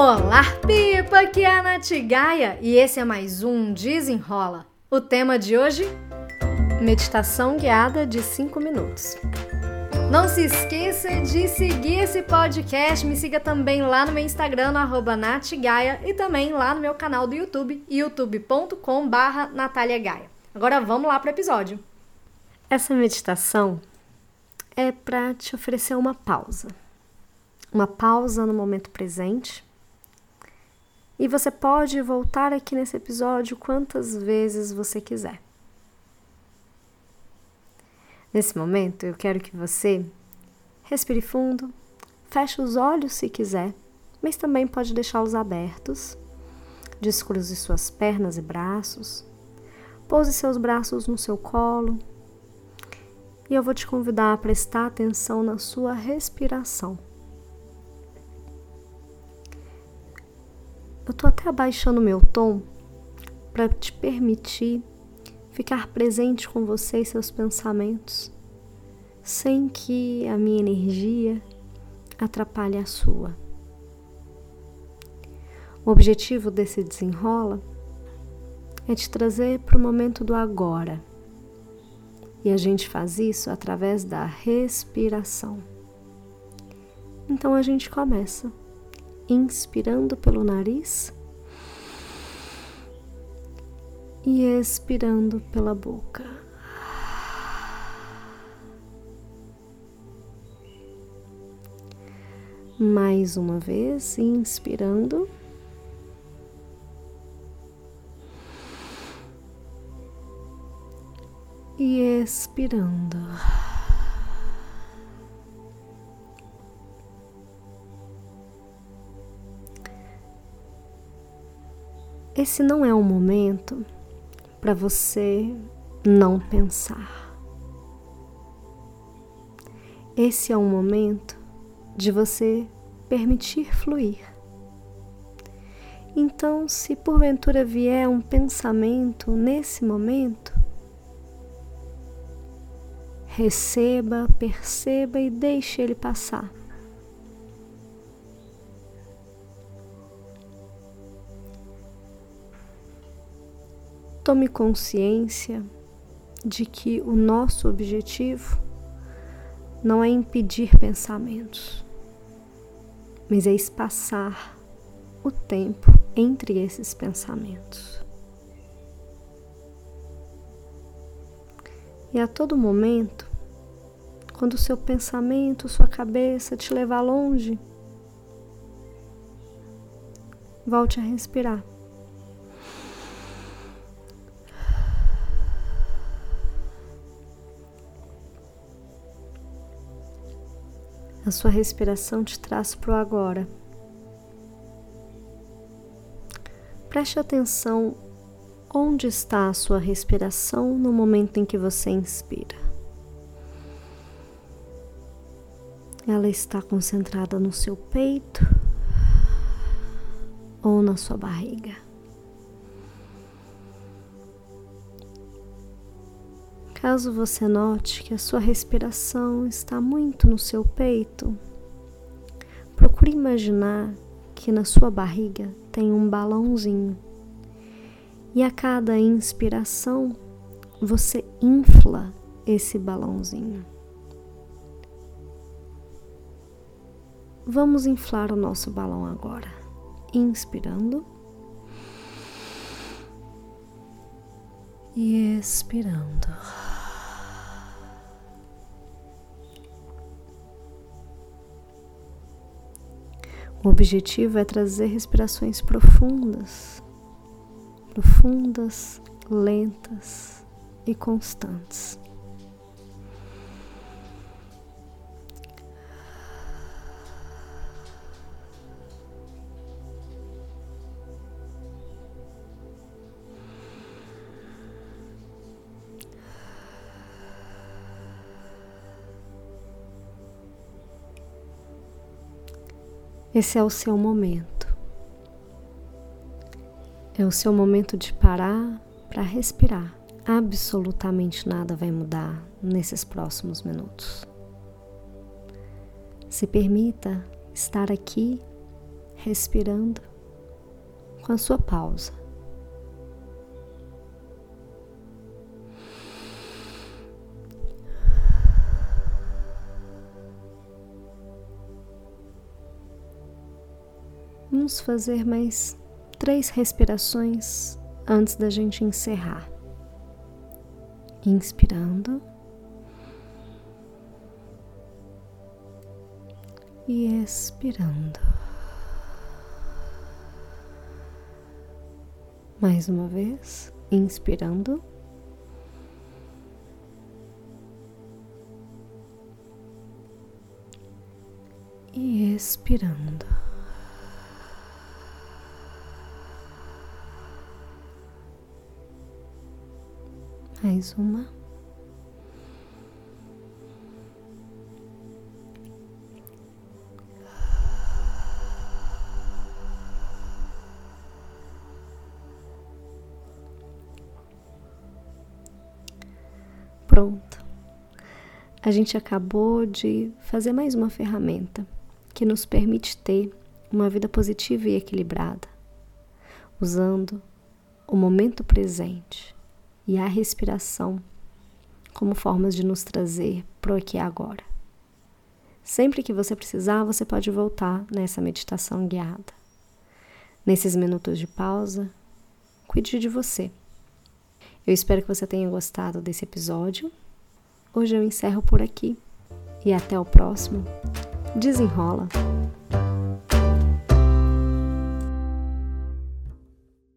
Olá, Pipa! Aqui é a Nath Gaia e esse é mais um Desenrola. O tema de hoje? Meditação guiada de 5 minutos. Não se esqueça de seguir esse podcast. Me siga também lá no meu Instagram, no natgaia, e também lá no meu canal do YouTube, youtube.com barra Agora vamos lá para o episódio. Essa meditação é para te oferecer uma pausa. Uma pausa no momento presente. E você pode voltar aqui nesse episódio quantas vezes você quiser. Nesse momento, eu quero que você respire fundo, feche os olhos se quiser, mas também pode deixá-los abertos. Descruze suas pernas e braços. Pouse seus braços no seu colo e eu vou te convidar a prestar atenção na sua respiração. Eu estou até abaixando meu tom para te permitir ficar presente com você e seus pensamentos, sem que a minha energia atrapalhe a sua. O objetivo desse desenrola é te trazer para o momento do agora e a gente faz isso através da respiração. Então a gente começa inspirando pelo nariz e expirando pela boca. Mais uma vez, inspirando. e expirando. Esse não é um momento para você não pensar. Esse é um momento de você permitir fluir. Então, se porventura vier um pensamento nesse momento, Receba, perceba e deixe ele passar. Tome consciência de que o nosso objetivo não é impedir pensamentos, mas é espaçar o tempo entre esses pensamentos. E a todo momento, quando o seu pensamento, sua cabeça te levar longe, volte a respirar. A sua respiração te traz para o agora. Preste atenção onde está a sua respiração no momento em que você inspira. Ela está concentrada no seu peito ou na sua barriga. Caso você note que a sua respiração está muito no seu peito, procure imaginar que na sua barriga tem um balãozinho e a cada inspiração você infla esse balãozinho. Vamos inflar o nosso balão agora. Inspirando e expirando. O objetivo é trazer respirações profundas, profundas, lentas e constantes. Esse é o seu momento. É o seu momento de parar para respirar. Absolutamente nada vai mudar nesses próximos minutos. Se permita estar aqui respirando com a sua pausa. Vamos fazer mais três respirações antes da gente encerrar. Inspirando. E expirando. Mais uma vez, inspirando. E expirando. Mais uma. Pronto. A gente acabou de fazer mais uma ferramenta que nos permite ter uma vida positiva e equilibrada, usando o momento presente e a respiração como formas de nos trazer para o aqui e agora. Sempre que você precisar, você pode voltar nessa meditação guiada. Nesses minutos de pausa, cuide de você. Eu espero que você tenha gostado desse episódio. Hoje eu encerro por aqui e até o próximo. Desenrola!